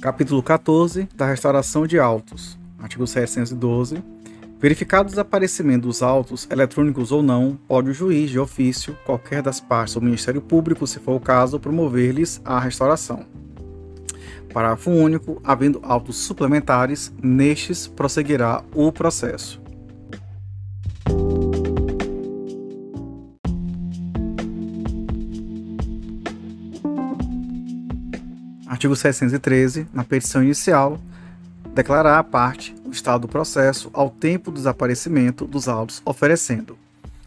Capítulo 14 da restauração de autos. Artigo 712. Verificado o desaparecimento dos autos, eletrônicos ou não, pode o juiz de ofício, qualquer das partes ou Ministério Público, se for o caso, promover-lhes a restauração. Parágrafo único. Havendo autos suplementares, nestes prosseguirá o processo. Artigo 613. Na petição inicial, declarar a parte o estado do processo ao tempo do desaparecimento dos autos, oferecendo.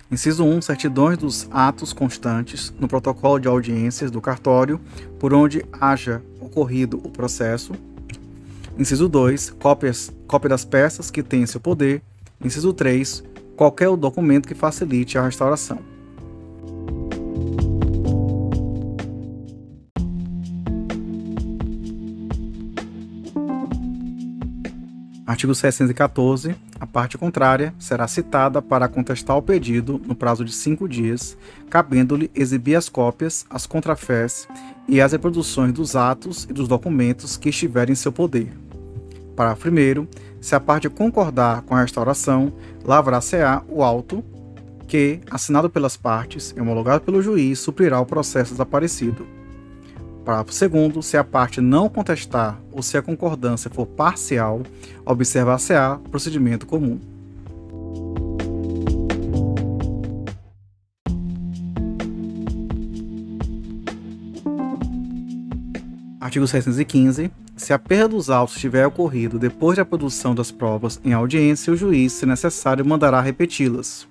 Inciso 1. Certidões dos atos constantes no protocolo de audiências do cartório por onde haja ocorrido o processo. Inciso 2. Cópias, cópia das peças que têm em seu poder. Inciso 3. Qualquer documento que facilite a restauração. Artigo 614. A parte contrária será citada para contestar o pedido no prazo de cinco dias, cabendo-lhe exibir as cópias, as contrafés e as reproduções dos atos e dos documentos que estiverem em seu poder. Parágrafo 1. Se a parte concordar com a restauração, lavrar-se-á o auto que, assinado pelas partes e homologado pelo juiz, suprirá o processo desaparecido. Parágrafo 2. Se a parte não contestar ou se a concordância for parcial, observar-se-á procedimento comum. Artigo 615. Se a perda dos autos tiver ocorrido depois da produção das provas em audiência, o juiz, se necessário, mandará repeti-las.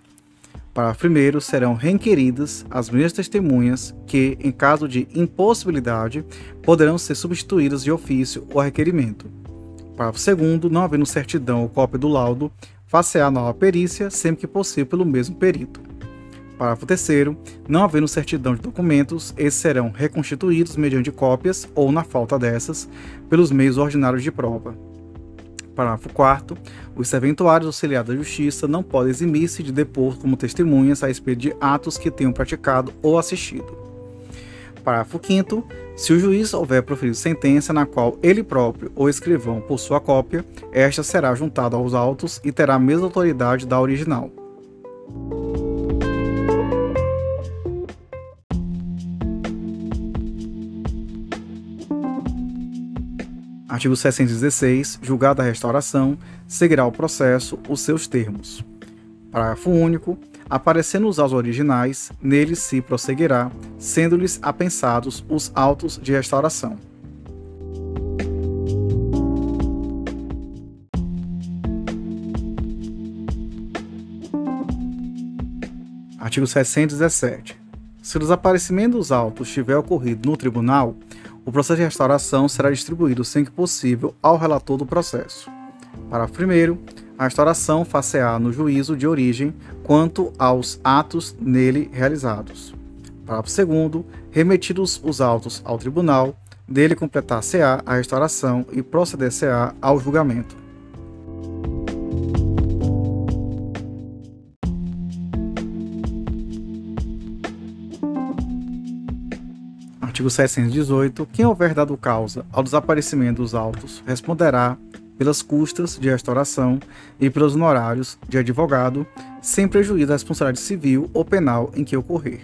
Parágrafo 1 serão requeridas as mesmas testemunhas que, em caso de impossibilidade, poderão ser substituídas de ofício ou requerimento. Parágrafo 2 não havendo certidão ou cópia do laudo, facear nova perícia, sempre que possível pelo mesmo perito. Parágrafo 3 não havendo certidão de documentos, esses serão reconstituídos mediante cópias ou, na falta dessas, pelos meios ordinários de prova. Parágrafo 4 Os serventuários auxiliares da Justiça não podem eximir-se de depor como testemunhas a respeito de atos que tenham praticado ou assistido. Parágrafo 5 Se o juiz houver proferido sentença na qual ele próprio ou escrivão possua cópia, esta será juntada aos autos e terá a mesma autoridade da original. Artigo 616. Julgada a restauração, seguirá o processo os seus termos. Parágrafo único. Aparecendo os autos originais, neles se prosseguirá, sendo-lhes apensados os autos de restauração. Artigo 617. Se o desaparecimento dos autos tiver ocorrido no tribunal, o processo de restauração será distribuído sempre que possível ao relator do processo. Parágrafo 1. A restauração far-se-á no juízo de origem quanto aos atos nele realizados. Parágrafo 2. Remetidos os autos ao tribunal, dele completar-se-á a restauração e proceder-se-á ao julgamento. Artigo 718. Quem houver dado causa ao desaparecimento dos autos responderá pelas custas de restauração e pelos honorários de advogado, sem prejuízo da responsabilidade civil ou penal em que ocorrer.